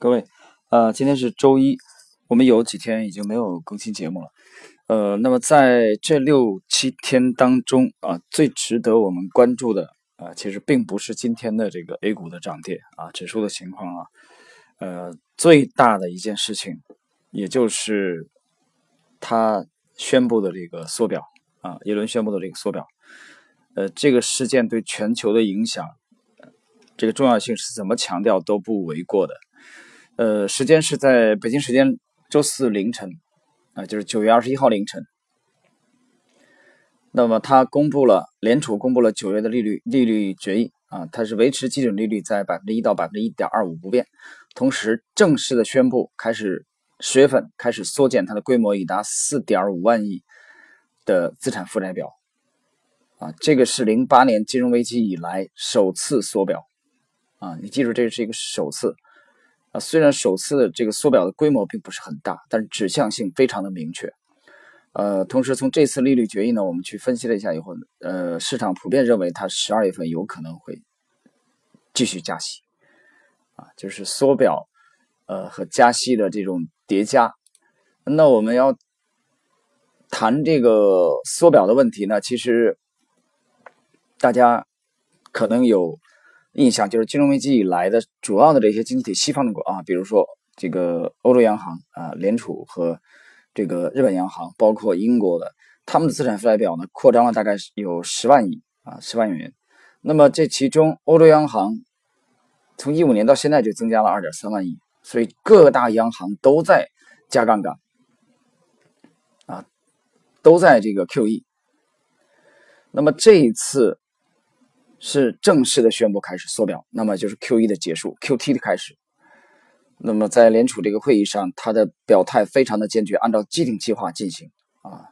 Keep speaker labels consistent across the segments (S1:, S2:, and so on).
S1: 各位，呃，今天是周一，我们有几天已经没有更新节目了。呃，那么在这六七天当中啊，最值得我们关注的啊，其实并不是今天的这个 A 股的涨跌啊，指数的情况啊，呃，最大的一件事情，也就是他宣布的这个缩表啊，耶伦宣布的这个缩表，呃，这个事件对全球的影响，这个重要性是怎么强调都不为过的。呃，时间是在北京时间周四凌晨，啊，就是九月二十一号凌晨。那么，他公布了联储公布了九月的利率利率决议啊，它是维持基准利率在百分之一到百分之一点二五不变，同时正式的宣布开始十月份开始缩减它的规模，已达四点五万亿的资产负债表，啊，这个是零八年金融危机以来首次缩表，啊，你记住这是一个首次。啊，虽然首次的这个缩表的规模并不是很大，但是指向性非常的明确。呃，同时从这次利率决议呢，我们去分析了一下以后，呃，市场普遍认为它十二月份有可能会继续加息，啊，就是缩表，呃和加息的这种叠加。那我们要谈这个缩表的问题呢，其实大家可能有。印象就是金融危机以来的主要的这些经济体，西方的国啊，比如说这个欧洲央行啊、联储和这个日本央行，包括英国的，他们的资产负债表呢扩张了大概有十万亿啊，十万元。那么这其中，欧洲央行从一五年到现在就增加了二点三万亿，所以各大央行都在加杠杆啊，都在这个 QE。那么这一次。是正式的宣布开始缩表，那么就是 Q E 的结束，Q T 的开始。那么在联储这个会议上，他的表态非常的坚决，按照既定计划进行啊，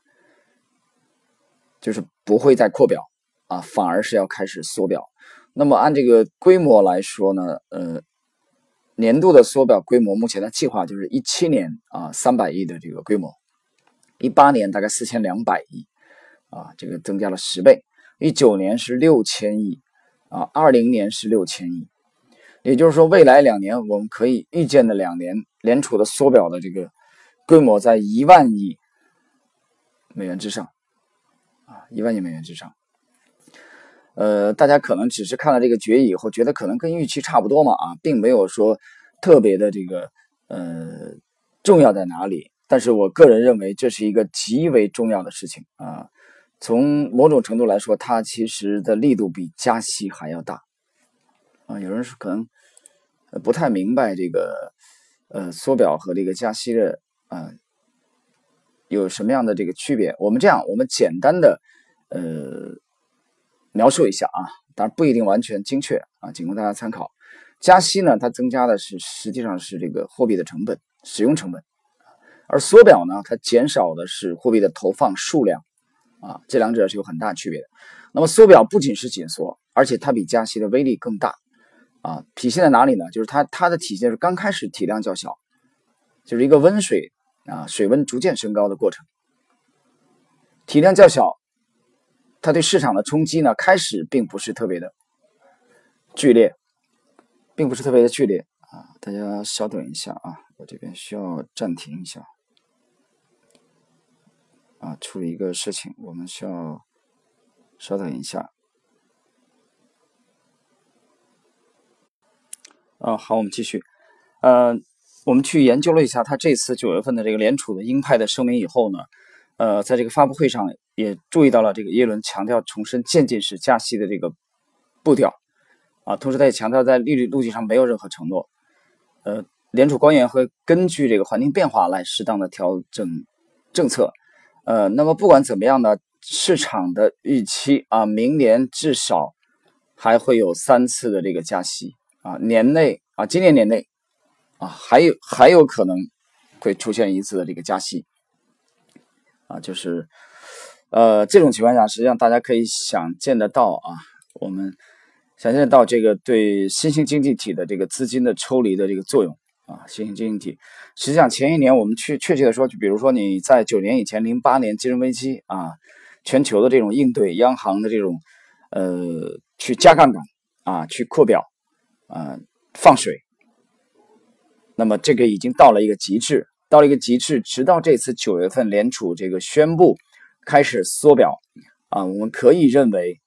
S1: 就是不会再扩表啊，反而是要开始缩表。那么按这个规模来说呢，呃，年度的缩表规模目前的计划就是一七年啊三百亿的这个规模，一八年大概四千两百亿啊，这个增加了十倍。一九年是六千亿，啊，二零年是六千亿，也就是说，未来两年我们可以预见的两年联储的缩表的这个规模在一万亿美元之上，啊，一万亿美元之上。呃，大家可能只是看了这个决议以后，觉得可能跟预期差不多嘛，啊，并没有说特别的这个呃重要在哪里。但是我个人认为这是一个极为重要的事情啊。从某种程度来说，它其实的力度比加息还要大啊！有人是可能不太明白这个呃缩表和这个加息的啊有什么样的这个区别。我们这样，我们简单的呃描述一下啊，当然不一定完全精确啊，仅供大家参考。加息呢，它增加的是实际上是这个货币的成本、使用成本，而缩表呢，它减少的是货币的投放数量。啊，这两者是有很大区别的。那么缩表不仅是紧缩，而且它比加息的威力更大。啊，体现在哪里呢？就是它它的体现是刚开始体量较小，就是一个温水啊，水温逐渐升高的过程。体量较小，它对市场的冲击呢，开始并不是特别的剧烈，并不是特别的剧烈啊。大家稍等一下啊，我这边需要暂停一下。啊，处理一个事情，我们需要稍等一下。啊，好，我们继续。呃，我们去研究了一下他这次九月份的这个联储的鹰派的声明以后呢，呃，在这个发布会上也注意到了这个耶伦强调重申渐进式加息的这个步调啊，同时他也强调在利率路径上没有任何承诺。呃，联储官员会根据这个环境变化来适当的调整政策。呃，那么不管怎么样呢，市场的预期啊，明年至少还会有三次的这个加息啊，年内啊，今年年内啊，还有还有可能会出现一次的这个加息啊，就是呃这种情况下，实际上大家可以想见得到啊，我们想见得到这个对新兴经济体的这个资金的抽离的这个作用。啊，新兴经济。体，实际上前一年我们确确切的说，就比如说你在九年以前，零八年金融危机啊，全球的这种应对，央行的这种呃去加杠杆啊，去扩表啊放水，那么这个已经到了一个极致，到了一个极致，直到这次九月份联储这个宣布开始缩表啊，我们可以认为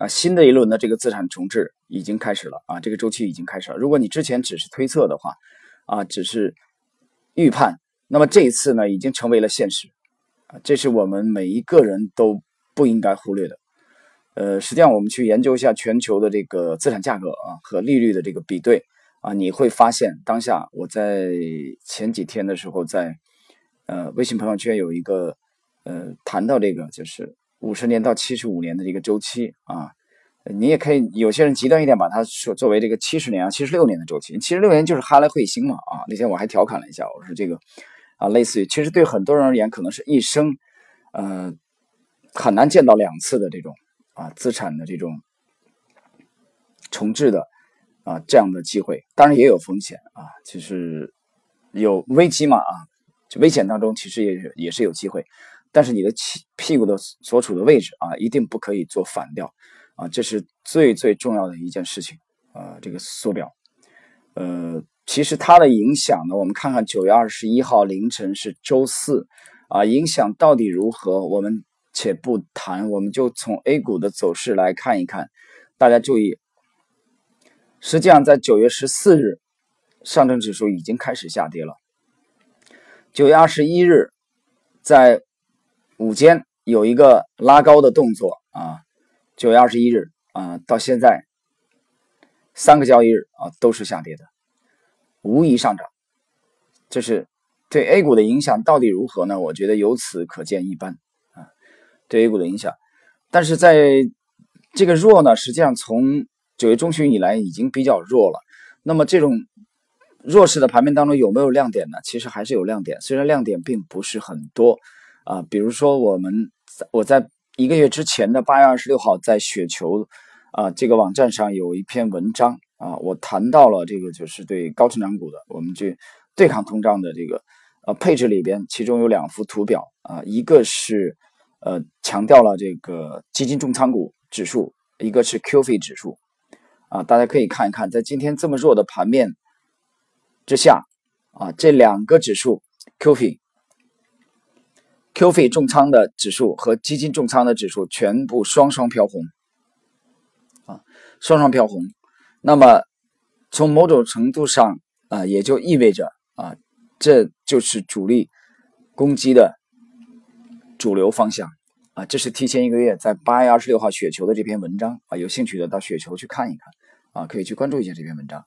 S1: 啊，新的一轮的这个资产重置已经开始了啊，这个周期已经开始了。如果你之前只是推测的话啊，只是预判，那么这一次呢，已经成为了现实啊，这是我们每一个人都不应该忽略的。呃，实际上我们去研究一下全球的这个资产价格啊和利率的这个比对。啊，你会发现当下我在前几天的时候，在呃微信朋友圈有一个呃谈到这个，就是五十年到七十五年的这个周期啊，你也可以有些人极端一点把它说作为这个七十年啊、七十六年的周期，七十六年就是哈雷彗星嘛啊，那天我还调侃了一下，我说这个啊类似于，其实对很多人而言可能是一生呃很难见到两次的这种啊资产的这种重置的。啊，这样的机会当然也有风险啊，其实有危机嘛啊，就危险当中其实也也是有机会，但是你的屁屁股的所处的位置啊，一定不可以做反调啊，这是最最重要的一件事情啊。这个缩表，呃，其实它的影响呢，我们看看九月二十一号凌晨是周四啊，影响到底如何？我们且不谈，我们就从 A 股的走势来看一看，大家注意。实际上，在九月十四日，上证指数已经开始下跌了。九月二十一日，在午间有一个拉高的动作啊。九月二十一日啊，到现在三个交易日啊都是下跌的，无疑上涨。这是对 A 股的影响到底如何呢？我觉得由此可见一斑啊，对 A 股的影响。但是在这个弱呢，实际上从九月中旬以来已经比较弱了，那么这种弱势的盘面当中有没有亮点呢？其实还是有亮点，虽然亮点并不是很多啊。比如说，我们我在一个月之前的八月二十六号在雪球啊这个网站上有一篇文章啊，我谈到了这个就是对高成长股的，我们去对抗通胀的这个呃配置里边，其中有两幅图表啊，一个是呃强调了这个基金重仓股指数，一个是 QF 指数。啊，大家可以看一看，在今天这么弱的盘面之下，啊，这两个指数 QF、QF 重仓的指数和基金重仓的指数全部双双飘红，啊，双双飘红。那么从某种程度上啊，也就意味着啊，这就是主力攻击的主流方向。啊，这是提前一个月在八月二十六号雪球的这篇文章啊，有兴趣的到雪球去看一看啊，可以去关注一下这篇文章。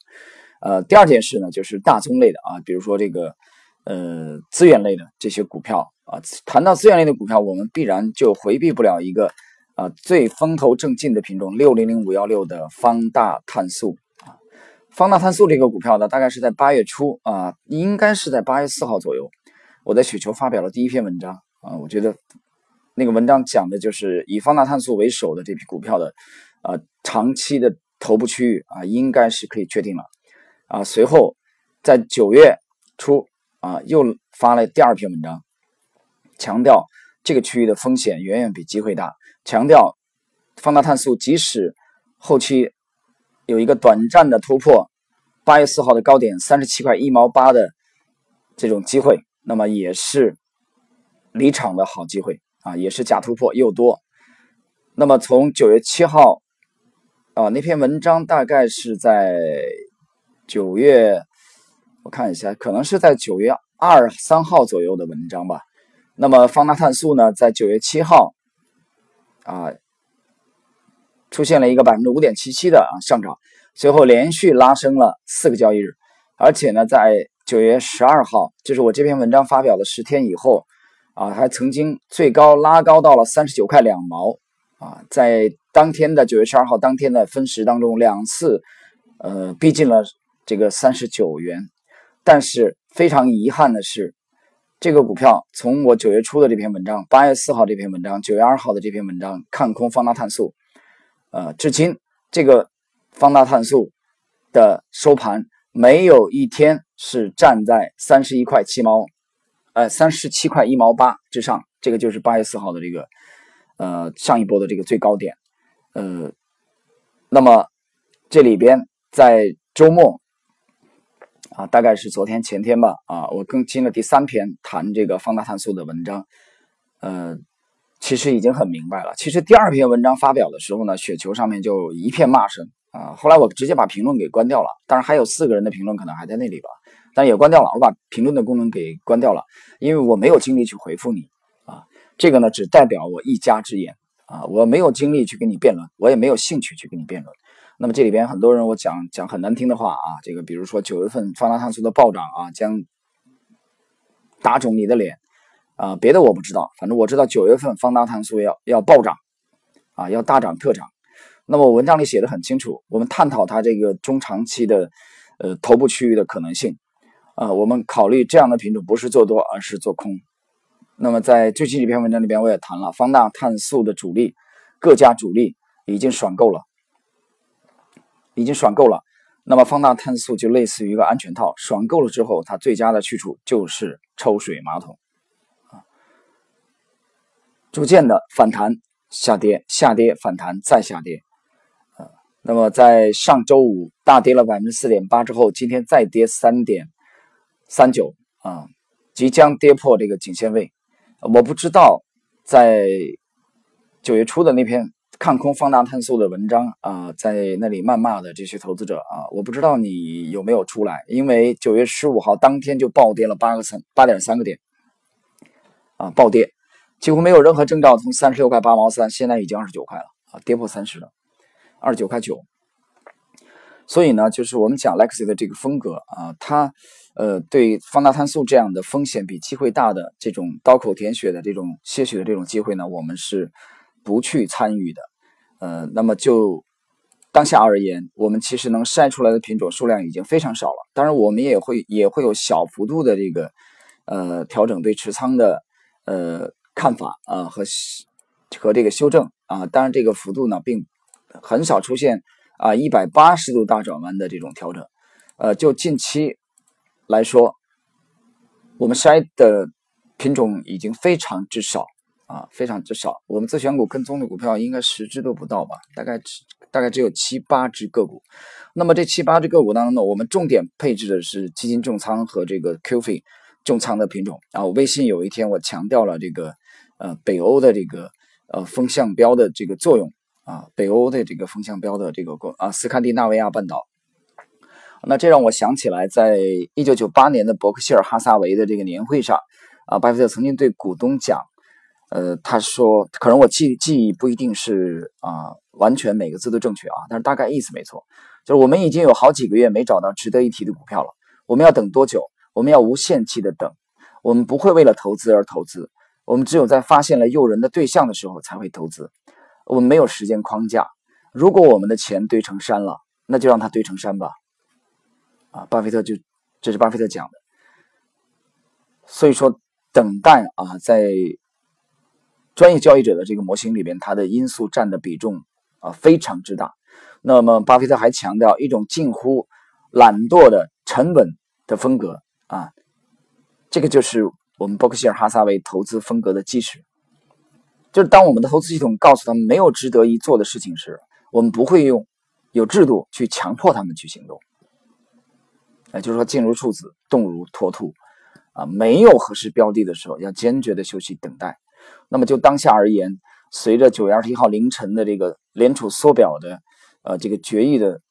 S1: 呃，第二件事呢，就是大宗类的啊，比如说这个呃资源类的这些股票啊，谈到资源类的股票，我们必然就回避不了一个啊最风头正劲的品种六零零五幺六的方大碳素啊，方大碳素这个股票呢，大概是在八月初啊，应该是在八月四号左右，我在雪球发表了第一篇文章啊，我觉得。那个文章讲的就是以方大碳素为首的这批股票的，啊，长期的头部区域啊，应该是可以确定了，啊，随后在九月初啊，又发了第二篇文章，强调这个区域的风险远远比机会大，强调方大碳素即使后期有一个短暂的突破，八月四号的高点三十七块一毛八的这种机会，那么也是离场的好机会。啊，也是假突破又多。那么从九月七号，啊，那篇文章大概是在九月，我看一下，可能是在九月二三号左右的文章吧。那么方大碳素呢，在九月七号，啊，出现了一个百分之五点七七的上涨，随后连续拉升了四个交易日，而且呢，在九月十二号，就是我这篇文章发表的十天以后。啊，还曾经最高拉高到了三十九块两毛啊，在当天的九月十二号当天的分时当中，两次呃逼近了这个三十九元，但是非常遗憾的是，这个股票从我九月初的这篇文章、八月四号这篇文章、九月二号的这篇文章看空方大碳素，呃，至今这个方大碳素的收盘没有一天是站在三十一块七毛。呃，三十七块一毛八之上，这个就是八月四号的这个，呃，上一波的这个最高点，呃，那么这里边在周末啊，大概是昨天前天吧，啊，我更新了第三篇谈这个放大碳素的文章，呃，其实已经很明白了。其实第二篇文章发表的时候呢，雪球上面就一片骂声啊，后来我直接把评论给关掉了。当然还有四个人的评论可能还在那里吧，但也关掉了。我把评论的功能给关掉了，因为我没有精力去回复你啊。这个呢，只代表我一家之言啊，我没有精力去跟你辩论，我也没有兴趣去跟你辩论。那么这里边很多人我讲讲很难听的话啊，这个比如说九月份方大碳素的暴涨啊，将打肿你的脸啊，别的我不知道，反正我知道九月份方大碳素要要暴涨啊，要大涨特涨。那么文章里写的很清楚，我们探讨它这个中长期的呃头部区域的可能性啊，我们考虑这样的品种不是做多而是做空。那么在最近一篇文章里边我也谈了，方大碳素的主力各家主力已经爽够了。已经爽够了，那么放大碳素就类似于一个安全套，爽够了之后，它最佳的去处就是抽水马桶啊，逐渐的反弹下跌，下跌反弹再下跌啊。那么在上周五大跌了百分之四点八之后，今天再跌三点三九啊，即将跌破这个颈线位。我不知道在九月初的那篇。看空放大碳素的文章啊，在那里谩骂的这些投资者啊，我不知道你有没有出来，因为九月十五号当天就暴跌了八个三八点三个点，啊，暴跌，几乎没有任何征兆，从三十六块八毛三，现在已经二十九块了啊，跌破三十了，二十九块九。所以呢，就是我们讲 Lexi 的这个风格啊，它呃对放大碳素这样的风险比机会大的这种刀口舔血的这种些许的这种机会呢，我们是。不去参与的，呃，那么就当下而言，我们其实能筛出来的品种数量已经非常少了。当然，我们也会也会有小幅度的这个呃调整对持仓的呃看法啊和和这个修正啊。当然，这个幅度呢并很少出现啊一百八十度大转弯的这种调整。呃，就近期来说，我们筛的品种已经非常之少。啊，非常之少。我们自选股跟踪的股票应该十只都不到吧？大概只大概只有七八只个股。那么这七八只个股当中呢，我们重点配置的是基金重仓和这个 QF 重仓的品种。啊。我微信有一天我强调了这个呃北欧的这个呃风向标的这个作用啊，北欧的这个风向标的这个啊斯堪的纳维亚半岛。那这让我想起来，在一九九八年的伯克希尔哈撒韦的这个年会上啊，巴菲特曾经对股东讲。呃，他说，可能我记记忆不一定是啊，完全每个字都正确啊，但是大概意思没错，就是我们已经有好几个月没找到值得一提的股票了。我们要等多久？我们要无限期的等。我们不会为了投资而投资，我们只有在发现了诱人的对象的时候才会投资。我们没有时间框架。如果我们的钱堆成山了，那就让它堆成山吧。啊，巴菲特就这是巴菲特讲的。所以说，等待啊，在。专业交易者的这个模型里边，它的因素占的比重啊非常之大。那么，巴菲特还强调一种近乎懒惰的沉稳的风格啊，这个就是我们伯克希尔哈撒韦投资风格的基石。就是当我们的投资系统告诉他们没有值得一做的事情时，我们不会用有制度去强迫他们去行动。也就是说，静如处子，动如脱兔啊，没有合适标的的时候，要坚决的休息等待。那么就当下而言，随着九月二十一号凌晨的这个联储缩表的呃这个决议的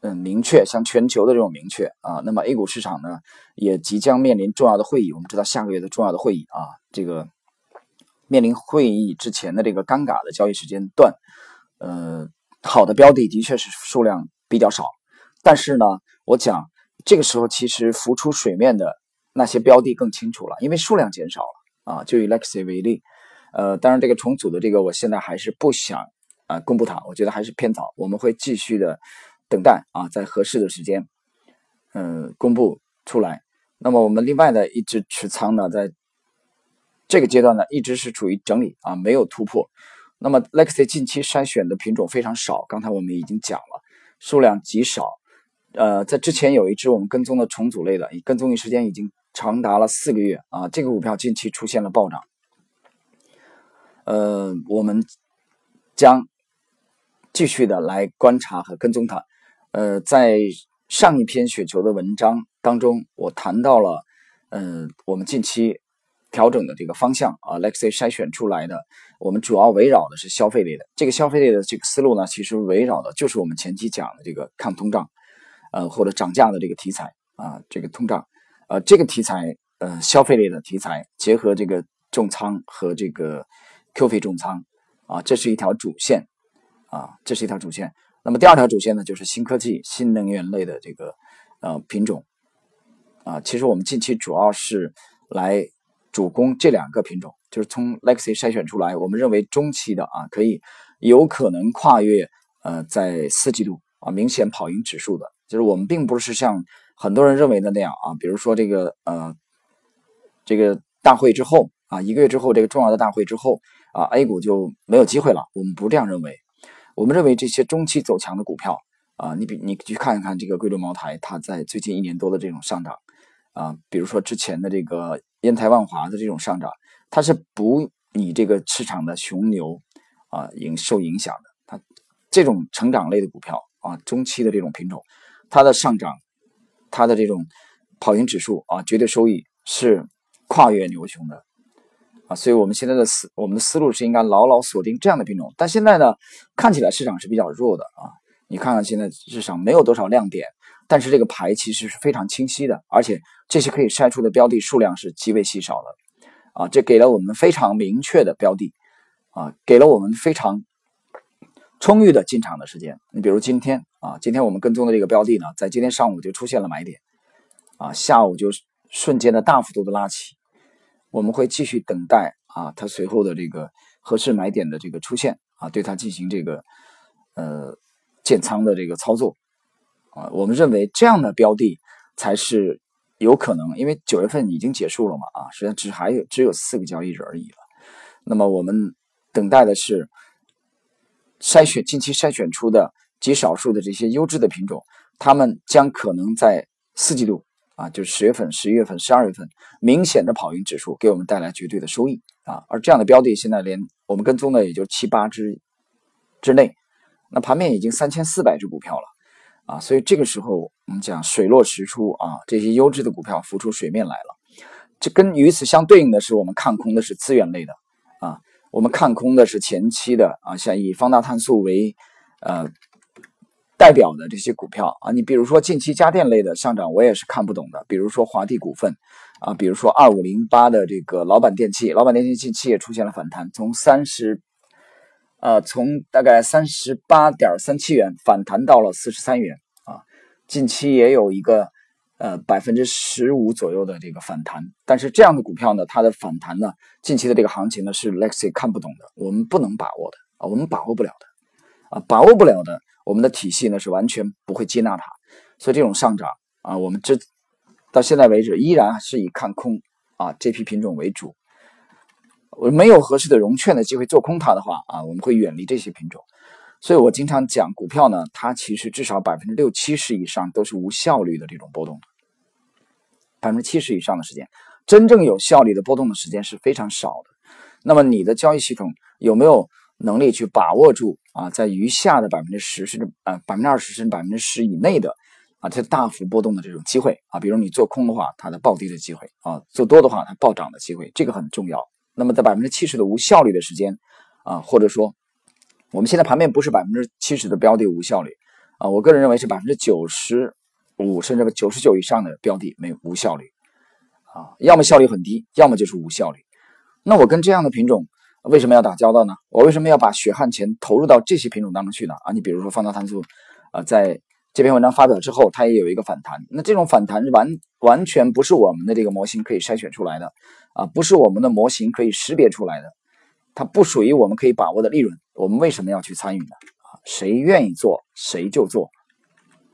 S1: 嗯明确，向全球的这种明确啊，那么 A 股市场呢也即将面临重要的会议。我们知道下个月的重要的会议啊，这个面临会议之前的这个尴尬的交易时间段，呃，好的标的的确是数量比较少，但是呢，我讲这个时候其实浮出水面的那些标的更清楚了，因为数量减少了。啊，就以 Lexi 为例，呃，当然这个重组的这个，我现在还是不想啊公布它，我觉得还是偏早，我们会继续的等待啊，在合适的时间，嗯，公布出来。那么我们另外的一只持仓呢，在这个阶段呢，一直是处于整理啊，没有突破。那么 Lexi 近期筛选的品种非常少，刚才我们已经讲了，数量极少。呃，在之前有一只我们跟踪的重组类的，跟踪的时间已经。长达了四个月啊！这个股票近期出现了暴涨，呃，我们将继续的来观察和跟踪它。呃，在上一篇雪球的文章当中，我谈到了，呃，我们近期调整的这个方向啊，Lexi 筛选出来的，我们主要围绕的是消费类的。这个消费类的这个思路呢，其实围绕的就是我们前期讲的这个抗通胀，呃，或者涨价的这个题材啊，这个通胀，呃，这个题材，呃，消费类的题材，结合这个重仓和这个 Q 费重仓啊，这是一条主线啊，这是一条主线。那么第二条主线呢，就是新科技、新能源类的这个呃品种啊。其实我们近期主要是来主攻这两个品种，就是从 Lexi 筛选出来，我们认为中期的啊，可以有可能跨越呃在四季度啊明显跑赢指数的。就是我们并不是像很多人认为的那样啊，比如说这个呃这个大会之后啊，一个月之后这个重要的大会之后啊，A 股就没有机会了。我们不这样认为。我们认为这些中期走强的股票啊，你比你去看一看这个贵州茅台，它在最近一年多的这种上涨啊，比如说之前的这个烟台万华的这种上涨，它是不以这个市场的熊牛啊影受影响的。它这种成长类的股票啊，中期的这种品种，它的上涨，它的这种跑赢指数啊，绝对收益是跨越牛熊的。啊，所以我们现在的思，我们的思路是应该牢牢锁定这样的品种。但现在呢，看起来市场是比较弱的啊。你看看现在市场没有多少亮点，但是这个牌其实是非常清晰的，而且这些可以筛出的标的数量是极为稀少的。啊，这给了我们非常明确的标的，啊，给了我们非常充裕的进场的时间。你比如今天啊，今天我们跟踪的这个标的呢，在今天上午就出现了买点，啊，下午就瞬间的大幅度的拉起。我们会继续等待啊，它随后的这个合适买点的这个出现啊，对它进行这个呃建仓的这个操作啊。我们认为这样的标的才是有可能，因为九月份已经结束了嘛啊，实际上只还有只有四个交易日而已了。那么我们等待的是筛选近期筛选出的极少数的这些优质的品种，它们将可能在四季度。啊，就是十月份、十一月份、十二月份明显的跑赢指数，给我们带来绝对的收益啊。而这样的标的，现在连我们跟踪的也就七八只之内，那盘面已经三千四百只股票了啊。所以这个时候，我们讲水落石出啊，这些优质的股票浮出水面来了。这跟与此相对应的是，我们看空的是资源类的啊，我们看空的是前期的啊，像以方大碳素为呃。代表的这些股票啊，你比如说近期家电类的上涨，我也是看不懂的。比如说华帝股份啊，比如说二五零八的这个老板电器，老板电器近期也出现了反弹，从三十，呃，从大概三十八点三七元反弹到了四十三元啊，近期也有一个呃百分之十五左右的这个反弹。但是这样的股票呢，它的反弹呢，近期的这个行情呢是 Lexi 看不懂的，我们不能把握的啊，我们把握不了的啊，把握不了的。我们的体系呢是完全不会接纳它，所以这种上涨啊，我们这到现在为止依然是以看空啊这批品种为主。我没有合适的融券的机会做空它的话啊，我们会远离这些品种。所以我经常讲股票呢，它其实至少百分之六七十以上都是无效率的这种波动，百分之七十以上的时间，真正有效率的波动的时间是非常少的。那么你的交易系统有没有？能力去把握住啊，在余下的百分之十甚至呃百分之二十甚至百分之十以内的啊，它大幅波动的这种机会啊，比如你做空的话，它的暴跌的机会啊；做多的话，它暴涨的机会，这个很重要。那么在百分之七十的无效率的时间啊，或者说我们现在盘面不是百分之七十的标的无效率啊，我个人认为是百分之九十五甚至九十九以上的标的没有无效率啊，要么效率很低，要么就是无效率。那我跟这样的品种。为什么要打交道呢？我为什么要把血汗钱投入到这些品种当中去呢？啊，你比如说方大碳素，呃，在这篇文章发表之后，它也有一个反弹。那这种反弹完完全不是我们的这个模型可以筛选出来的，啊，不是我们的模型可以识别出来的，它不属于我们可以把握的利润。我们为什么要去参与呢？啊，谁愿意做谁就做，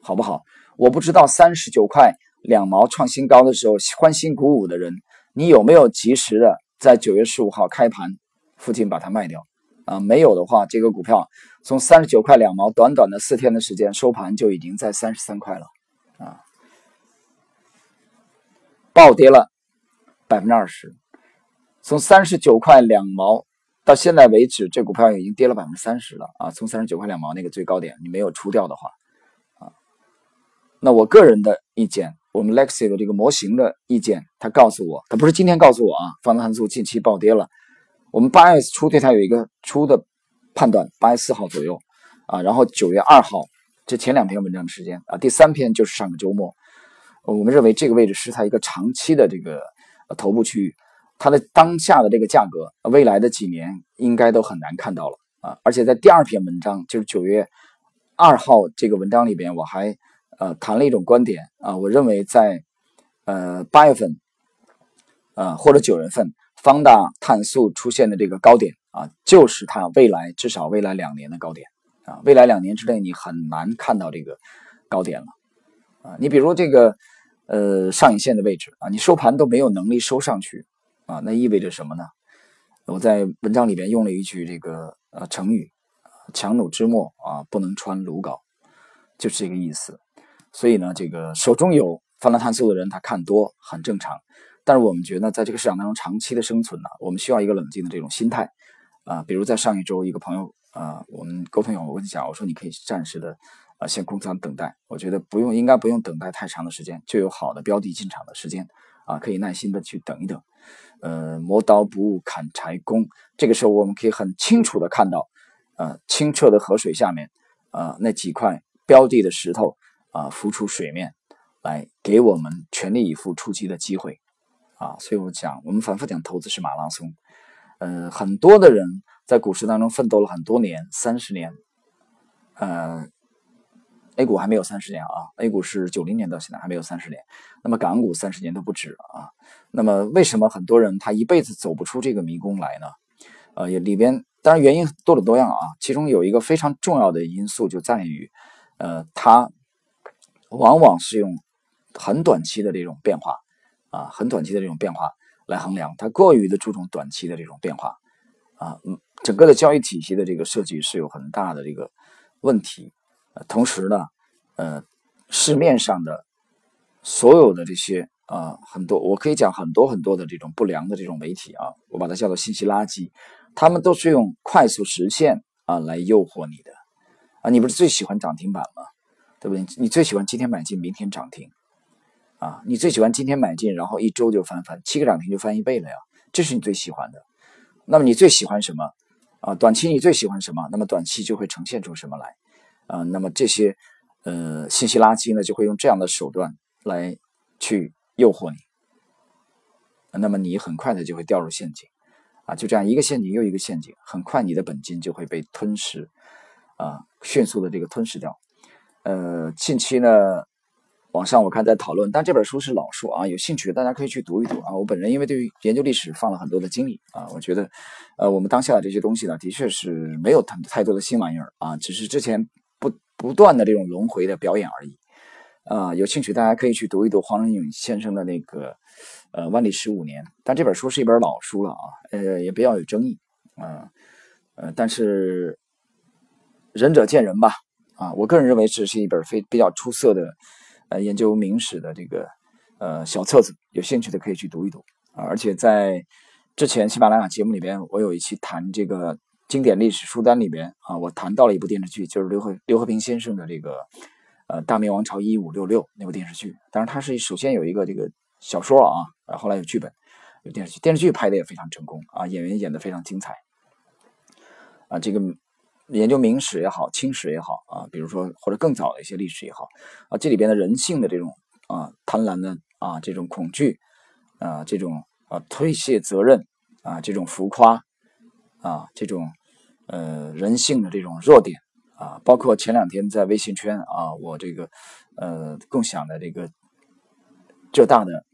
S1: 好不好？我不知道三十九块两毛创新高的时候欢欣鼓舞的人，你有没有及时的在九月十五号开盘？附近把它卖掉，啊，没有的话，这个股票从三十九块两毛，短短的四天的时间，收盘就已经在三十三块了，啊，暴跌了百分之二十，从三十九块两毛到现在为止，这股票已经跌了百分之三十了，啊，从三十九块两毛那个最高点，你没有出掉的话，啊，那我个人的意见，我们 Lexi 的这个模型的意见，他告诉我，他不是今天告诉我啊，方糖素近期暴跌了。我们八月初对它有一个初的判断，八月四号左右啊，然后九月二号，这前两篇文章的时间啊，第三篇就是上个周末，我们认为这个位置是它一个长期的这个头部区域，它的当下的这个价格，未来的几年应该都很难看到了啊，而且在第二篇文章，就是九月二号这个文章里边，我还呃谈了一种观点啊，我认为在呃八月份啊或者九月份。方大碳素出现的这个高点啊，就是它未来至少未来两年的高点啊，未来两年之内你很难看到这个高点了啊。你比如这个呃上影线的位置啊，你收盘都没有能力收上去啊，那意味着什么呢？我在文章里边用了一句这个呃成语“强弩之末啊，不能穿鲁缟”，就是这个意思。所以呢，这个手中有方大碳素的人，他看多很正常。但是我们觉得，在这个市场当中长期的生存呢，我们需要一个冷静的这种心态，啊，比如在上一周，一个朋友啊，我们沟通以后，我跟你讲，我说你可以暂时的啊先空仓等待，我觉得不用，应该不用等待太长的时间，就有好的标的进场的时间，啊，可以耐心的去等一等，呃，磨刀不误砍柴工，这个时候我们可以很清楚的看到，呃，清澈的河水下面，啊，那几块标的的石头啊浮出水面，来给我们全力以赴出击的机会。啊，所以我讲，我们反复讲，投资是马拉松。呃，很多的人在股市当中奋斗了很多年，三十年。呃，A 股还没有三十年啊，A 股是九零年到现在还没有三十年。那么港股三十年都不止啊。那么为什么很多人他一辈子走不出这个迷宫来呢？呃，也里边当然原因多种多样啊，其中有一个非常重要的因素就在于，呃，它往往是用很短期的这种变化。啊，很短期的这种变化来衡量，它过于的注重短期的这种变化，啊，嗯，整个的交易体系的这个设计是有很大的这个问题。同时呢，呃，市面上的所有的这些啊，很多我可以讲很多很多的这种不良的这种媒体啊，我把它叫做信息垃圾，他们都是用快速实现啊来诱惑你的啊，你不是最喜欢涨停板吗？对不对？你最喜欢今天买进，明天涨停。啊，你最喜欢今天买进，然后一周就翻番，七个涨停就翻一倍了呀，这是你最喜欢的。那么你最喜欢什么？啊，短期你最喜欢什么？那么短期就会呈现出什么来？啊，那么这些呃信息垃圾呢，就会用这样的手段来去诱惑你。那么你很快的就会掉入陷阱，啊，就这样一个陷阱又一个陷阱，很快你的本金就会被吞噬，啊，迅速的这个吞噬掉。呃，近期呢。网上我看在讨论，但这本书是老书啊，有兴趣的大家可以去读一读啊。我本人因为对于研究历史放了很多的精力啊，我觉得，呃，我们当下的这些东西呢，的确是没有太太多的新玩意儿啊，只是之前不不断的这种轮回的表演而已啊。有兴趣大家可以去读一读黄仁勇先生的那个呃《万历十五年》，但这本书是一本老书了啊，呃，也比较有争议啊，呃，但是仁者见仁吧啊，我个人认为这是一本非比较出色的。呃，研究明史的这个呃小册子，有兴趣的可以去读一读啊。而且在之前喜马拉雅节目里边，我有一期谈这个经典历史书单里边啊，我谈到了一部电视剧，就是刘和刘和平先生的这个呃《大明王朝一五六六》那部电视剧。当然，它是首先有一个这个小说啊，啊后来有剧本，有电视剧，电视剧拍的也非常成功啊，演员演的非常精彩啊，这个。研究明史也好，清史也好啊，比如说或者更早的一些历史也好啊，这里边的人性的这种啊贪婪的啊这种恐惧啊这种啊推卸责任啊这种浮夸啊这种呃人性的这种弱点啊，包括前两天在微信圈啊我这个呃共享的这个浙大的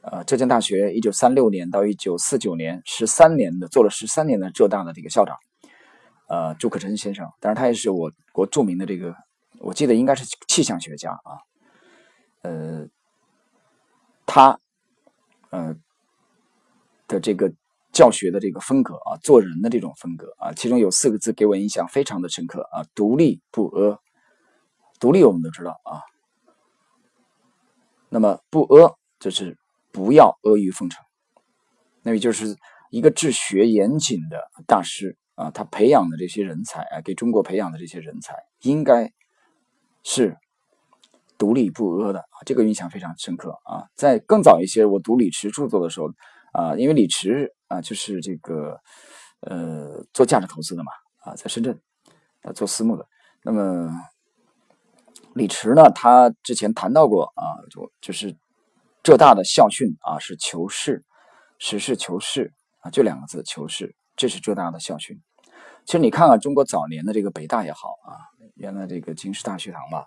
S1: 呃浙江大学一九三六年到一九四九年十三年的做了十三年的浙大的这个校长。呃，朱可桢先生，当然他也是我国著名的这个，我记得应该是气象学家啊。呃，他呃的这个教学的这个风格啊，做人的这种风格啊，其中有四个字给我印象非常的深刻啊：独立不阿。独立我们都知道啊，那么不阿就是不要阿谀奉承，那么就是一个治学严谨的大师。啊，他培养的这些人才啊，给中国培养的这些人才，应该是独立不阿的啊，这个印象非常深刻啊。在更早一些，我读李驰著作的时候啊，因为李驰啊就是这个呃做价值投资的嘛啊，在深圳啊做私募的。那么李驰呢，他之前谈到过啊，就就是浙大的校训啊是求是，实事求是啊，就两个字求是，这是浙大的校训。其实你看看中国早年的这个北大也好啊，原来这个京师大学堂吧。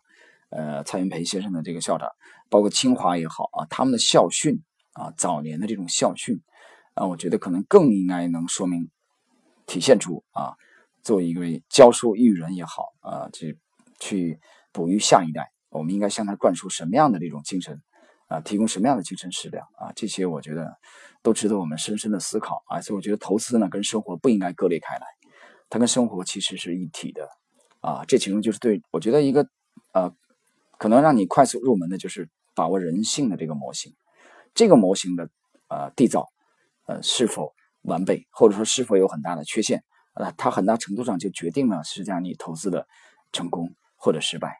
S1: 呃，蔡元培先生的这个校长，包括清华也好啊，他们的校训啊，早年的这种校训啊，我觉得可能更应该能说明、体现出啊，作为一位教书育人也好啊，去去哺育下一代，我们应该向他灌输什么样的这种精神啊，提供什么样的精神食粮啊，这些我觉得都值得我们深深的思考啊。所以我觉得投资呢，跟生活不应该割裂开来，它跟生活其实是一体的啊。这其中就是对我觉得一个呃。可能让你快速入门的就是把握人性的这个模型，这个模型的呃缔造，呃是否完备，或者说是否有很大的缺陷，呃，它很大程度上就决定了实际上你投资的成功或者失败，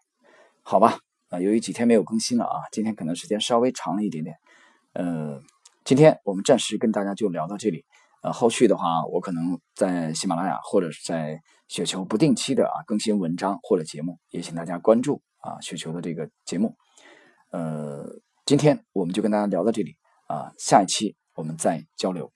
S1: 好吧？啊，由于几天没有更新了啊，今天可能时间稍微长了一点点，呃，今天我们暂时跟大家就聊到这里，呃，后续的话我可能在喜马拉雅或者是在雪球不定期的啊更新文章或者节目，也请大家关注。啊，雪球的这个节目，呃，今天我们就跟大家聊到这里啊，下一期我们再交流。